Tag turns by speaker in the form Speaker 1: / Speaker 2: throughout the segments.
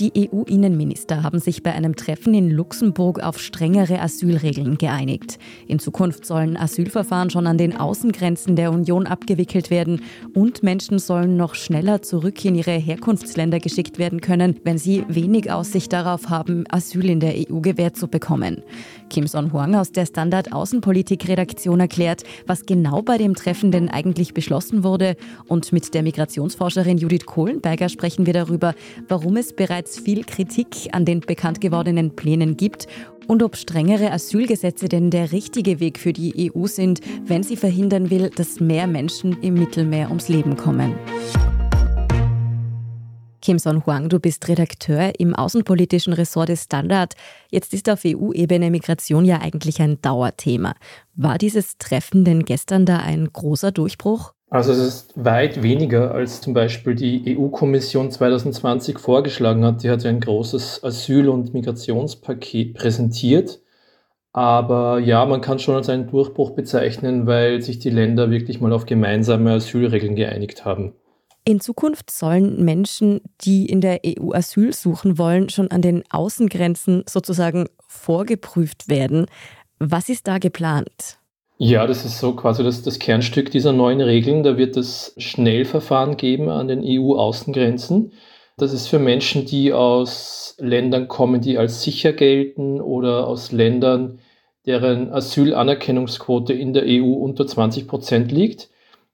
Speaker 1: Die EU-Innenminister haben sich bei einem Treffen in Luxemburg auf strengere Asylregeln geeinigt. In Zukunft sollen Asylverfahren schon an den Außengrenzen der Union abgewickelt werden und Menschen sollen noch schneller zurück in ihre Herkunftsländer geschickt werden können, wenn sie wenig Aussicht darauf haben, Asyl in der EU gewährt zu bekommen. Kim Son-Huang aus der Standard Außenpolitik-Redaktion erklärt, was genau bei dem Treffen denn eigentlich beschlossen wurde. Und mit der Migrationsforscherin Judith Kohlenberger sprechen wir darüber, warum es bereits es viel Kritik an den bekannt gewordenen Plänen gibt und ob strengere Asylgesetze denn der richtige Weg für die EU sind, wenn sie verhindern will, dass mehr Menschen im Mittelmeer ums Leben kommen. Kim Son-Huang, du bist Redakteur im außenpolitischen Ressort des Standard. Jetzt ist auf EU-Ebene Migration ja eigentlich ein Dauerthema. War dieses Treffen denn gestern da ein großer Durchbruch?
Speaker 2: Also es ist weit weniger, als zum Beispiel die EU-Kommission 2020 vorgeschlagen hat. Die hat ja ein großes Asyl- und Migrationspaket präsentiert. Aber ja, man kann schon als einen Durchbruch bezeichnen, weil sich die Länder wirklich mal auf gemeinsame Asylregeln geeinigt haben.
Speaker 1: In Zukunft sollen Menschen, die in der EU Asyl suchen wollen, schon an den Außengrenzen sozusagen vorgeprüft werden. Was ist da geplant?
Speaker 2: Ja, das ist so quasi das, das Kernstück dieser neuen Regeln. Da wird es Schnellverfahren geben an den EU-Außengrenzen. Das ist für Menschen, die aus Ländern kommen, die als sicher gelten oder aus Ländern, deren Asylanerkennungsquote in der EU unter 20 Prozent liegt.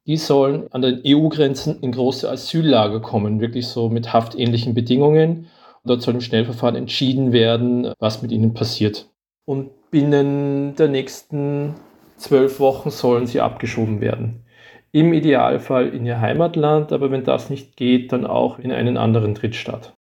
Speaker 2: Die sollen an den EU-Grenzen in große Asyllager kommen, wirklich so mit haftähnlichen Bedingungen. Und dort soll im Schnellverfahren entschieden werden, was mit ihnen passiert. Und binnen der nächsten zwölf Wochen sollen sie abgeschoben werden. Im Idealfall in ihr Heimatland, aber wenn das nicht geht, dann auch in einen anderen Drittstaat.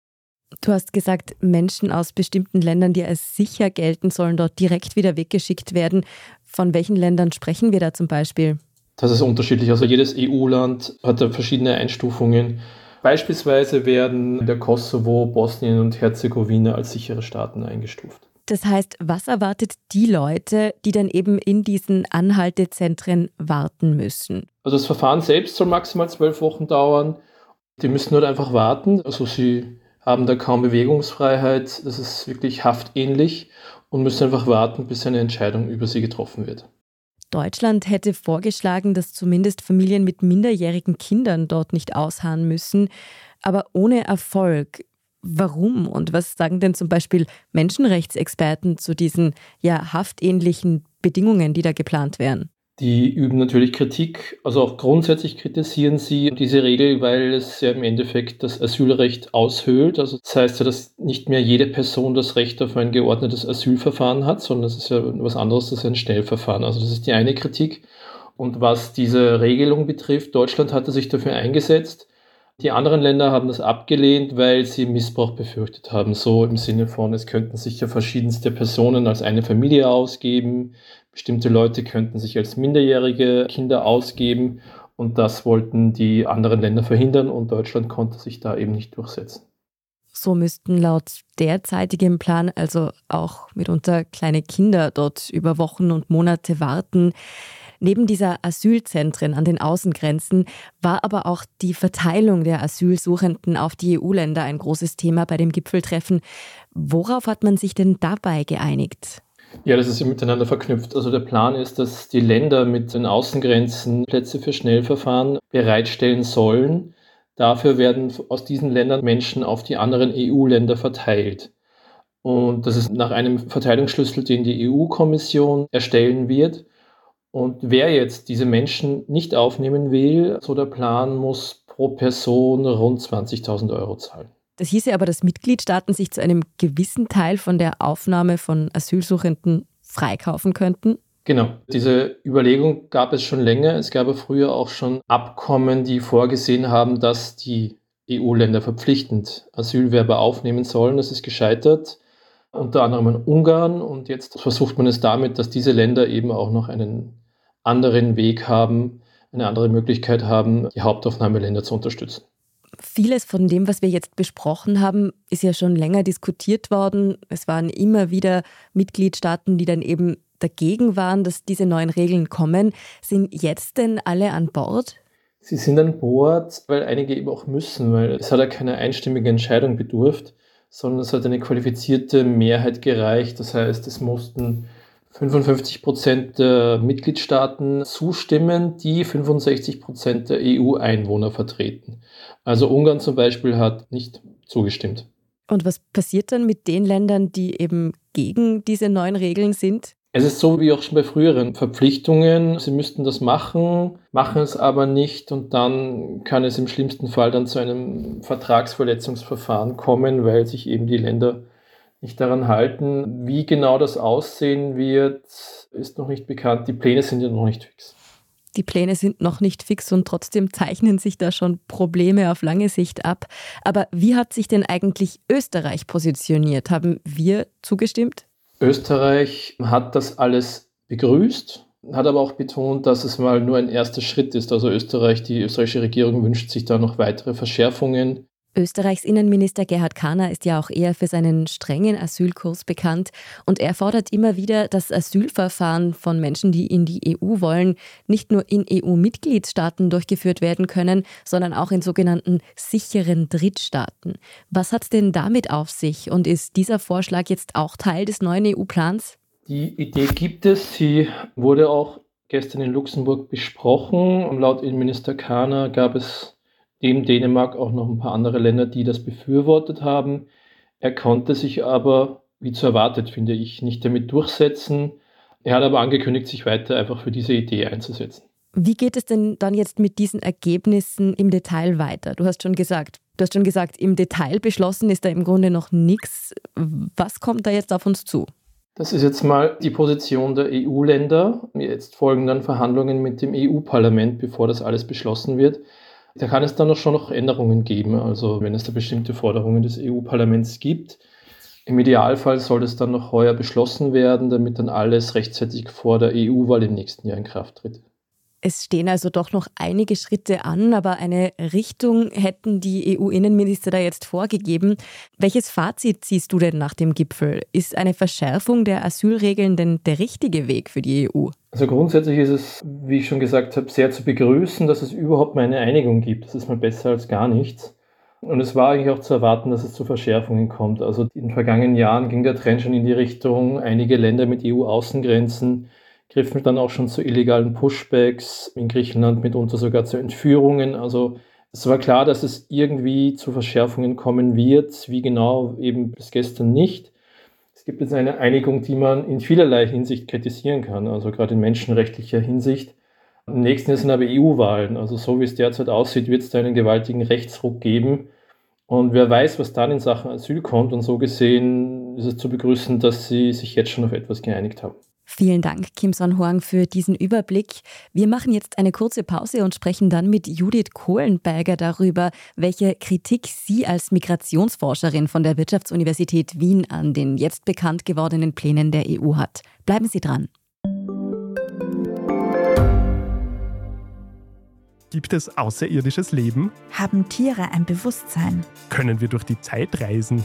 Speaker 1: Du hast gesagt, Menschen aus bestimmten Ländern, die als sicher gelten, sollen dort direkt wieder weggeschickt werden. Von welchen Ländern sprechen wir da zum Beispiel?
Speaker 2: Das ist unterschiedlich. Also jedes EU-Land hat da verschiedene Einstufungen. Beispielsweise werden der Kosovo, Bosnien und Herzegowina als sichere Staaten eingestuft.
Speaker 1: Das heißt, was erwartet die Leute, die dann eben in diesen Anhaltezentren warten müssen?
Speaker 2: Also das Verfahren selbst soll maximal zwölf Wochen dauern. Die müssen nur einfach warten. Also sie haben da kaum Bewegungsfreiheit. Das ist wirklich haftähnlich und müssen einfach warten, bis eine Entscheidung über sie getroffen wird.
Speaker 1: Deutschland hätte vorgeschlagen, dass zumindest Familien mit minderjährigen Kindern dort nicht ausharren müssen, aber ohne Erfolg. Warum und was sagen denn zum Beispiel Menschenrechtsexperten zu diesen ja haftähnlichen Bedingungen, die da geplant wären?
Speaker 2: Die üben natürlich Kritik, also auch grundsätzlich kritisieren sie diese Regel, weil es ja im Endeffekt das Asylrecht aushöhlt. Also das heißt ja, dass nicht mehr jede Person das Recht auf ein geordnetes Asylverfahren hat, sondern das ist ja was anderes, das ist ein Schnellverfahren. Also das ist die eine Kritik. Und was diese Regelung betrifft, Deutschland hatte sich dafür eingesetzt, die anderen Länder haben das abgelehnt, weil sie Missbrauch befürchtet haben. So im Sinne von, es könnten sich ja verschiedenste Personen als eine Familie ausgeben. Bestimmte Leute könnten sich als minderjährige Kinder ausgeben. Und das wollten die anderen Länder verhindern und Deutschland konnte sich da eben nicht durchsetzen.
Speaker 1: So müssten laut derzeitigem Plan also auch mitunter kleine Kinder dort über Wochen und Monate warten. Neben dieser Asylzentren an den Außengrenzen war aber auch die Verteilung der Asylsuchenden auf die EU-Länder ein großes Thema bei dem Gipfeltreffen. Worauf hat man sich denn dabei geeinigt?
Speaker 2: Ja, das ist miteinander verknüpft. Also der Plan ist, dass die Länder mit den Außengrenzen Plätze für Schnellverfahren bereitstellen sollen. Dafür werden aus diesen Ländern Menschen auf die anderen EU-Länder verteilt. Und das ist nach einem Verteilungsschlüssel, den die EU-Kommission erstellen wird. Und wer jetzt diese Menschen nicht aufnehmen will, so der Plan, muss pro Person rund 20.000 Euro zahlen.
Speaker 1: Das hieße aber, dass Mitgliedstaaten sich zu einem gewissen Teil von der Aufnahme von Asylsuchenden freikaufen könnten?
Speaker 2: Genau, diese Überlegung gab es schon länger. Es gab früher auch schon Abkommen, die vorgesehen haben, dass die EU-Länder verpflichtend Asylwerber aufnehmen sollen. Das ist gescheitert, unter anderem in Ungarn. Und jetzt versucht man es damit, dass diese Länder eben auch noch einen anderen Weg haben, eine andere Möglichkeit haben, die Hauptaufnahmeländer zu unterstützen.
Speaker 1: Vieles von dem, was wir jetzt besprochen haben, ist ja schon länger diskutiert worden. Es waren immer wieder Mitgliedstaaten, die dann eben dagegen waren, dass diese neuen Regeln kommen. Sind jetzt denn alle an Bord?
Speaker 2: Sie sind an Bord, weil einige eben auch müssen, weil es hat ja keine einstimmige Entscheidung bedurft, sondern es hat eine qualifizierte Mehrheit gereicht. Das heißt, es mussten 55 Prozent der Mitgliedstaaten zustimmen, die 65 Prozent der EU-Einwohner vertreten. Also Ungarn zum Beispiel hat nicht zugestimmt.
Speaker 1: Und was passiert dann mit den Ländern, die eben gegen diese neuen Regeln sind?
Speaker 2: Es ist so wie auch schon bei früheren Verpflichtungen. Sie müssten das machen, machen es aber nicht und dann kann es im schlimmsten Fall dann zu einem Vertragsverletzungsverfahren kommen, weil sich eben die Länder nicht daran halten. Wie genau das aussehen wird, ist noch nicht bekannt. Die Pläne sind ja noch nicht fix.
Speaker 1: Die Pläne sind noch nicht fix und trotzdem zeichnen sich da schon Probleme auf lange Sicht ab. Aber wie hat sich denn eigentlich Österreich positioniert? Haben wir zugestimmt?
Speaker 2: Österreich hat das alles begrüßt, hat aber auch betont, dass es mal nur ein erster Schritt ist. Also Österreich, die österreichische Regierung wünscht sich da noch weitere Verschärfungen.
Speaker 1: Österreichs Innenminister Gerhard Kahner ist ja auch eher für seinen strengen Asylkurs bekannt und er fordert immer wieder, dass Asylverfahren von Menschen, die in die EU wollen, nicht nur in EU-Mitgliedstaaten durchgeführt werden können, sondern auch in sogenannten sicheren Drittstaaten. Was hat es denn damit auf sich und ist dieser Vorschlag jetzt auch Teil des neuen EU-Plans?
Speaker 2: Die Idee gibt es, sie wurde auch gestern in Luxemburg besprochen. Laut Innenminister Kahner gab es neben Dänemark auch noch ein paar andere Länder, die das befürwortet haben. Er konnte sich aber, wie zu erwartet, finde ich, nicht damit durchsetzen. Er hat aber angekündigt, sich weiter einfach für diese Idee einzusetzen.
Speaker 1: Wie geht es denn dann jetzt mit diesen Ergebnissen im Detail weiter? Du hast schon gesagt, du hast schon gesagt, im Detail beschlossen ist da im Grunde noch nichts. Was kommt da jetzt auf uns zu?
Speaker 2: Das ist jetzt mal die Position der EU-Länder. Jetzt folgen dann Verhandlungen mit dem EU-Parlament, bevor das alles beschlossen wird. Da kann es dann auch schon noch Änderungen geben, also wenn es da bestimmte Forderungen des EU-Parlaments gibt. Im Idealfall soll es dann noch heuer beschlossen werden, damit dann alles rechtzeitig vor der EU-Wahl im nächsten Jahr in Kraft tritt.
Speaker 1: Es stehen also doch noch einige Schritte an, aber eine Richtung hätten die EU-Innenminister da jetzt vorgegeben. Welches Fazit ziehst du denn nach dem Gipfel? Ist eine Verschärfung der Asylregeln denn der richtige Weg für die EU?
Speaker 2: Also grundsätzlich ist es, wie ich schon gesagt habe, sehr zu begrüßen, dass es überhaupt mal eine Einigung gibt. Das ist mal besser als gar nichts. Und es war eigentlich auch zu erwarten, dass es zu Verschärfungen kommt. Also in den vergangenen Jahren ging der Trend schon in die Richtung, einige Länder mit EU-Außengrenzen griffen dann auch schon zu illegalen Pushbacks, in Griechenland mitunter sogar zu Entführungen. Also es war klar, dass es irgendwie zu Verschärfungen kommen wird, wie genau eben bis gestern nicht. Es gibt jetzt eine Einigung, die man in vielerlei Hinsicht kritisieren kann, also gerade in menschenrechtlicher Hinsicht. Am nächsten sind aber EU-Wahlen. Also so wie es derzeit aussieht, wird es da einen gewaltigen Rechtsruck geben. Und wer weiß, was dann in Sachen Asyl kommt. Und so gesehen ist es zu begrüßen, dass sie sich jetzt schon auf etwas geeinigt haben.
Speaker 1: Vielen Dank, Kim Son-Huang, für diesen Überblick. Wir machen jetzt eine kurze Pause und sprechen dann mit Judith Kohlenberger darüber, welche Kritik sie als Migrationsforscherin von der Wirtschaftsuniversität Wien an den jetzt bekannt gewordenen Plänen der EU hat. Bleiben Sie dran.
Speaker 3: Gibt es außerirdisches Leben?
Speaker 4: Haben Tiere ein Bewusstsein?
Speaker 3: Können wir durch die Zeit reisen?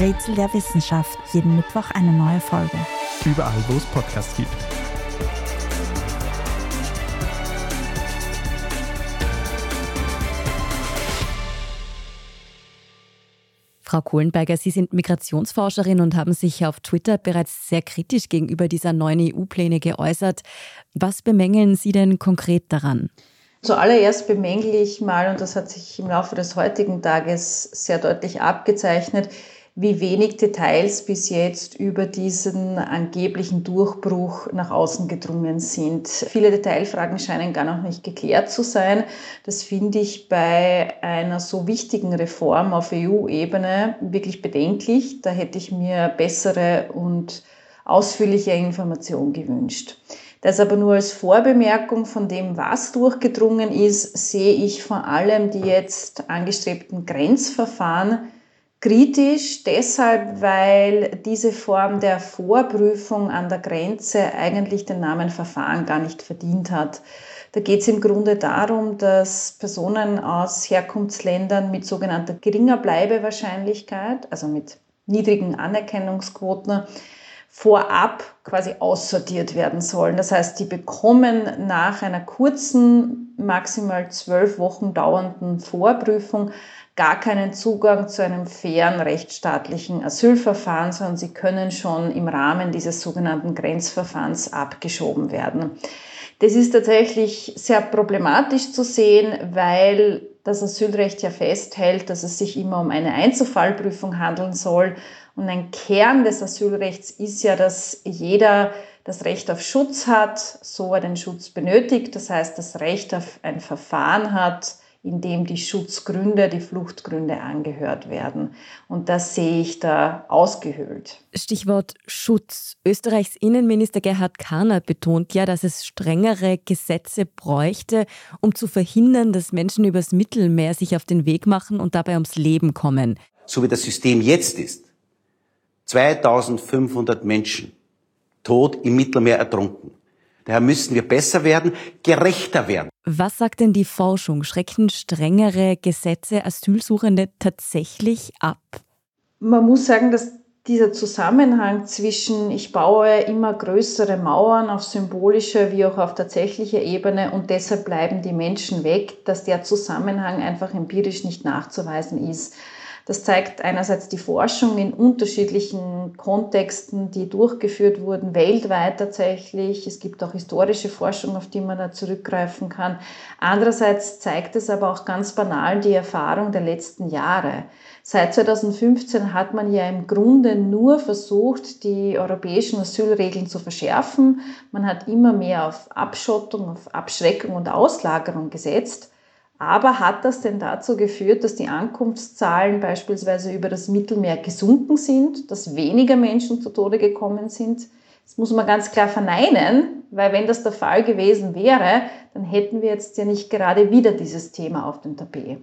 Speaker 4: Rätsel der Wissenschaft. Jeden Mittwoch eine neue Folge.
Speaker 3: Überall, wo es Podcasts gibt.
Speaker 1: Frau Kohlenberger, Sie sind Migrationsforscherin und haben sich auf Twitter bereits sehr kritisch gegenüber dieser neuen EU-Pläne geäußert. Was bemängeln Sie denn konkret daran?
Speaker 5: Zuallererst bemängle ich mal, und das hat sich im Laufe des heutigen Tages sehr deutlich abgezeichnet, wie wenig Details bis jetzt über diesen angeblichen Durchbruch nach außen gedrungen sind. Viele Detailfragen scheinen gar noch nicht geklärt zu sein. Das finde ich bei einer so wichtigen Reform auf EU-Ebene wirklich bedenklich. Da hätte ich mir bessere und ausführliche Informationen gewünscht. Das aber nur als Vorbemerkung von dem, was durchgedrungen ist, sehe ich vor allem die jetzt angestrebten Grenzverfahren kritisch, deshalb, weil diese Form der Vorprüfung an der Grenze eigentlich den Namen Verfahren gar nicht verdient hat. Da geht es im Grunde darum, dass Personen aus Herkunftsländern mit sogenannter geringer Bleibewahrscheinlichkeit, also mit niedrigen Anerkennungsquoten, vorab quasi aussortiert werden sollen. Das heißt, die bekommen nach einer kurzen, maximal zwölf Wochen dauernden Vorprüfung gar keinen Zugang zu einem fairen rechtsstaatlichen Asylverfahren, sondern sie können schon im Rahmen dieses sogenannten Grenzverfahrens abgeschoben werden. Das ist tatsächlich sehr problematisch zu sehen, weil das Asylrecht ja festhält, dass es sich immer um eine Einzelfallprüfung handeln soll. Und ein Kern des Asylrechts ist ja, dass jeder das Recht auf Schutz hat, so er den Schutz benötigt. Das heißt, das Recht auf ein Verfahren hat, in dem die Schutzgründe, die Fluchtgründe angehört werden. Und das sehe ich da ausgehöhlt.
Speaker 1: Stichwort Schutz. Österreichs Innenminister Gerhard Kahner betont ja, dass es strengere Gesetze bräuchte, um zu verhindern, dass Menschen übers Mittelmeer sich auf den Weg machen und dabei ums Leben kommen.
Speaker 6: So wie das System jetzt ist. 2500 Menschen tot im Mittelmeer ertrunken. Daher müssen wir besser werden, gerechter werden.
Speaker 1: Was sagt denn die Forschung? Schrecken strengere Gesetze Asylsuchende tatsächlich ab?
Speaker 5: Man muss sagen, dass dieser Zusammenhang zwischen ich baue immer größere Mauern auf symbolischer wie auch auf tatsächlicher Ebene und deshalb bleiben die Menschen weg, dass der Zusammenhang einfach empirisch nicht nachzuweisen ist. Das zeigt einerseits die Forschung in unterschiedlichen Kontexten, die durchgeführt wurden, weltweit tatsächlich. Es gibt auch historische Forschung, auf die man da zurückgreifen kann. Andererseits zeigt es aber auch ganz banal die Erfahrung der letzten Jahre. Seit 2015 hat man ja im Grunde nur versucht, die europäischen Asylregeln zu verschärfen. Man hat immer mehr auf Abschottung, auf Abschreckung und Auslagerung gesetzt. Aber hat das denn dazu geführt, dass die Ankunftszahlen beispielsweise über das Mittelmeer gesunken sind, dass weniger Menschen zu Tode gekommen sind? Das muss man ganz klar verneinen, weil wenn das der Fall gewesen wäre, dann hätten wir jetzt ja nicht gerade wieder dieses Thema auf dem Tapet.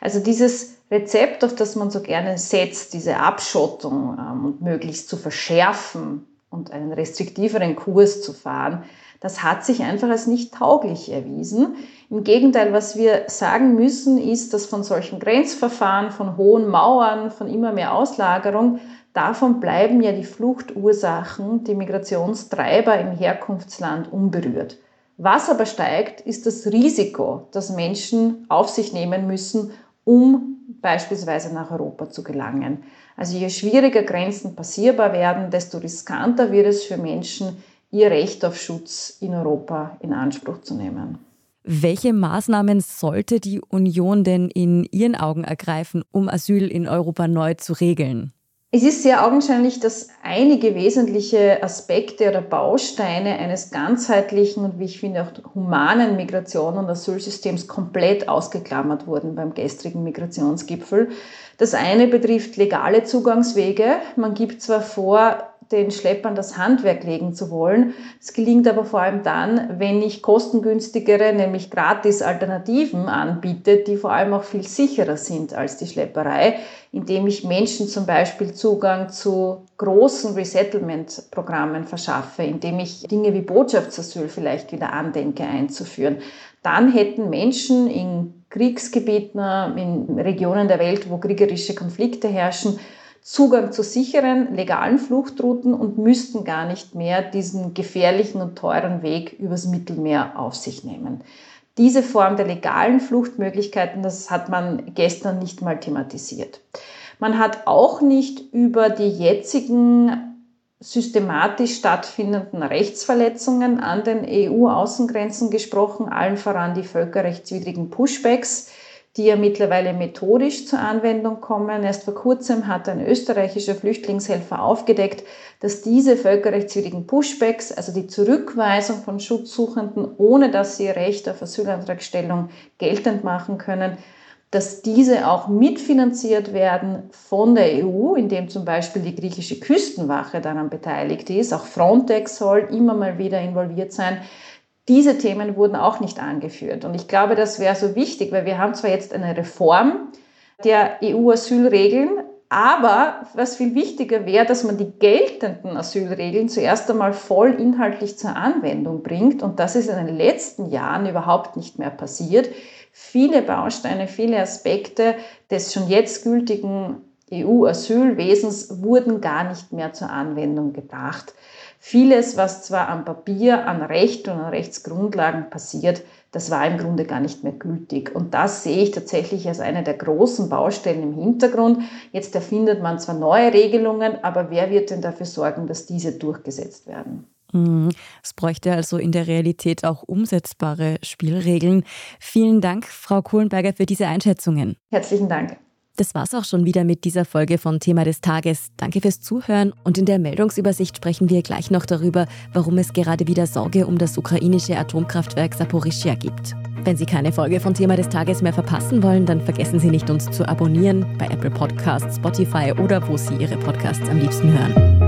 Speaker 5: Also dieses Rezept, auf das man so gerne setzt, diese Abschottung ähm, und möglichst zu verschärfen und einen restriktiveren Kurs zu fahren, das hat sich einfach als nicht tauglich erwiesen. Im Gegenteil, was wir sagen müssen, ist, dass von solchen Grenzverfahren, von hohen Mauern, von immer mehr Auslagerung, davon bleiben ja die Fluchtursachen, die Migrationstreiber im Herkunftsland unberührt. Was aber steigt, ist das Risiko, das Menschen auf sich nehmen müssen, um beispielsweise nach Europa zu gelangen. Also je schwieriger Grenzen passierbar werden, desto riskanter wird es für Menschen, ihr Recht auf Schutz in Europa in Anspruch zu nehmen.
Speaker 1: Welche Maßnahmen sollte die Union denn in Ihren Augen ergreifen, um Asyl in Europa neu zu regeln?
Speaker 5: Es ist sehr augenscheinlich, dass einige wesentliche Aspekte oder Bausteine eines ganzheitlichen und wie ich finde auch humanen Migration- und Asylsystems komplett ausgeklammert wurden beim gestrigen Migrationsgipfel. Das eine betrifft legale Zugangswege. Man gibt zwar vor, den Schleppern das Handwerk legen zu wollen. Es gelingt aber vor allem dann, wenn ich kostengünstigere, nämlich gratis Alternativen anbiete, die vor allem auch viel sicherer sind als die Schlepperei, indem ich Menschen zum Beispiel Zugang zu großen Resettlement-Programmen verschaffe, indem ich Dinge wie Botschaftsasyl vielleicht wieder andenke einzuführen. Dann hätten Menschen in Kriegsgebieten, in Regionen der Welt, wo kriegerische Konflikte herrschen, Zugang zu sicheren, legalen Fluchtrouten und müssten gar nicht mehr diesen gefährlichen und teuren Weg übers Mittelmeer auf sich nehmen. Diese Form der legalen Fluchtmöglichkeiten, das hat man gestern nicht mal thematisiert. Man hat auch nicht über die jetzigen systematisch stattfindenden Rechtsverletzungen an den EU-Außengrenzen gesprochen, allen voran die völkerrechtswidrigen Pushbacks, die ja mittlerweile methodisch zur Anwendung kommen. Erst vor kurzem hat ein österreichischer Flüchtlingshelfer aufgedeckt, dass diese völkerrechtswidrigen Pushbacks, also die Zurückweisung von Schutzsuchenden, ohne dass sie ihr Recht auf Asylantragstellung geltend machen können, dass diese auch mitfinanziert werden von der EU, indem zum Beispiel die griechische Küstenwache daran beteiligt ist. Auch Frontex soll immer mal wieder involviert sein. Diese Themen wurden auch nicht angeführt. Und ich glaube, das wäre so wichtig, weil wir haben zwar jetzt eine Reform der EU-Asylregeln, aber was viel wichtiger wäre, dass man die geltenden Asylregeln zuerst einmal voll inhaltlich zur Anwendung bringt. Und das ist in den letzten Jahren überhaupt nicht mehr passiert. Viele Bausteine, viele Aspekte des schon jetzt gültigen EU-Asylwesens wurden gar nicht mehr zur Anwendung gebracht. Vieles, was zwar am Papier, an Recht und an Rechtsgrundlagen passiert, das war im Grunde gar nicht mehr gültig. Und das sehe ich tatsächlich als eine der großen Baustellen im Hintergrund. Jetzt erfindet man zwar neue Regelungen, aber wer wird denn dafür sorgen, dass diese durchgesetzt werden?
Speaker 1: Mhm. Es bräuchte also in der Realität auch umsetzbare Spielregeln. Vielen Dank, Frau Kohlenberger, für diese Einschätzungen.
Speaker 5: Herzlichen Dank.
Speaker 1: Das war's auch schon wieder mit dieser Folge von Thema des Tages. Danke fürs Zuhören und in der Meldungsübersicht sprechen wir gleich noch darüber, warum es gerade wieder Sorge um das ukrainische Atomkraftwerk Saporischia gibt. Wenn Sie keine Folge von Thema des Tages mehr verpassen wollen, dann vergessen Sie nicht, uns zu abonnieren bei Apple Podcasts, Spotify oder wo Sie Ihre Podcasts am liebsten hören.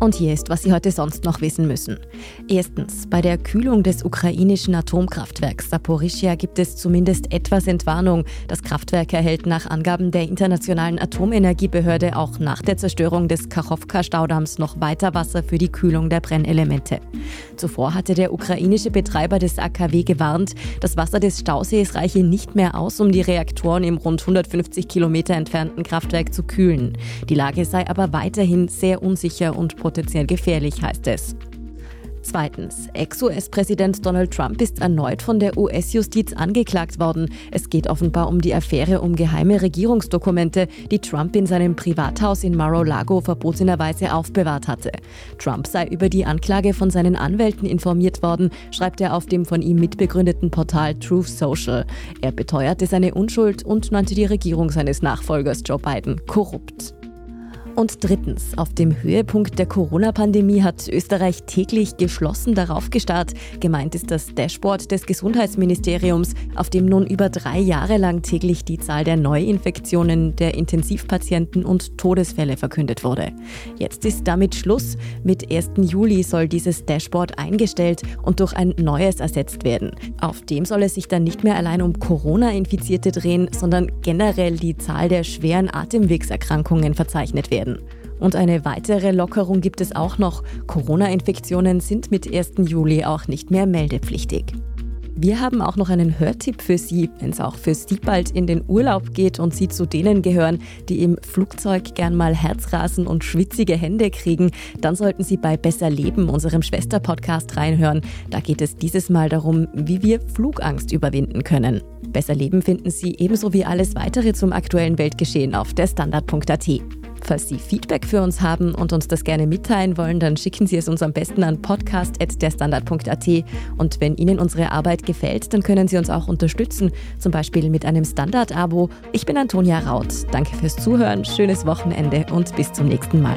Speaker 1: Und hier ist, was Sie heute sonst noch wissen müssen. Erstens, bei der Kühlung des ukrainischen Atomkraftwerks Saporischia gibt es zumindest etwas Entwarnung. Das Kraftwerk erhält nach Angaben der Internationalen Atomenergiebehörde auch nach der Zerstörung des Kachowka-Staudamms noch weiter Wasser für die Kühlung der Brennelemente. Zuvor hatte der ukrainische Betreiber des AKW gewarnt, das Wasser des Stausees reiche nicht mehr aus, um die Reaktoren im rund 150 Kilometer entfernten Kraftwerk zu kühlen. Die Lage sei aber weiterhin sehr unsicher und potenziell gefährlich, heißt es. Zweitens, Ex-US-Präsident Donald Trump ist erneut von der US-Justiz angeklagt worden. Es geht offenbar um die Affäre um geheime Regierungsdokumente, die Trump in seinem Privathaus in Mar-a-Lago verbotenerweise aufbewahrt hatte. Trump sei über die Anklage von seinen Anwälten informiert worden, schreibt er auf dem von ihm mitbegründeten Portal Truth Social. Er beteuerte seine Unschuld und nannte die Regierung seines Nachfolgers Joe Biden korrupt. Und drittens, auf dem Höhepunkt der Corona-Pandemie hat Österreich täglich geschlossen darauf gestarrt. Gemeint ist das Dashboard des Gesundheitsministeriums, auf dem nun über drei Jahre lang täglich die Zahl der Neuinfektionen, der Intensivpatienten und Todesfälle verkündet wurde. Jetzt ist damit Schluss. Mit 1. Juli soll dieses Dashboard eingestellt und durch ein neues ersetzt werden. Auf dem soll es sich dann nicht mehr allein um Corona-Infizierte drehen, sondern generell die Zahl der schweren Atemwegserkrankungen verzeichnet werden werden. Und eine weitere Lockerung gibt es auch noch. Corona-Infektionen sind mit 1. Juli auch nicht mehr meldepflichtig. Wir haben auch noch einen Hörtipp für Sie, wenn es auch für Sie bald in den Urlaub geht und Sie zu denen gehören, die im Flugzeug gern mal Herzrasen und schwitzige Hände kriegen, dann sollten Sie bei Besser Leben, unserem Schwester-Podcast, reinhören. Da geht es dieses Mal darum, wie wir Flugangst überwinden können. Besser Leben finden Sie ebenso wie alles weitere zum aktuellen Weltgeschehen auf der Standard.at. Falls Sie Feedback für uns haben und uns das gerne mitteilen wollen, dann schicken Sie es uns am besten an podcast.derstandard.at. Und wenn Ihnen unsere Arbeit gefällt, dann können Sie uns auch unterstützen, zum Beispiel mit einem Standard-Abo. Ich bin Antonia Raut. Danke fürs Zuhören, schönes Wochenende und bis zum nächsten Mal.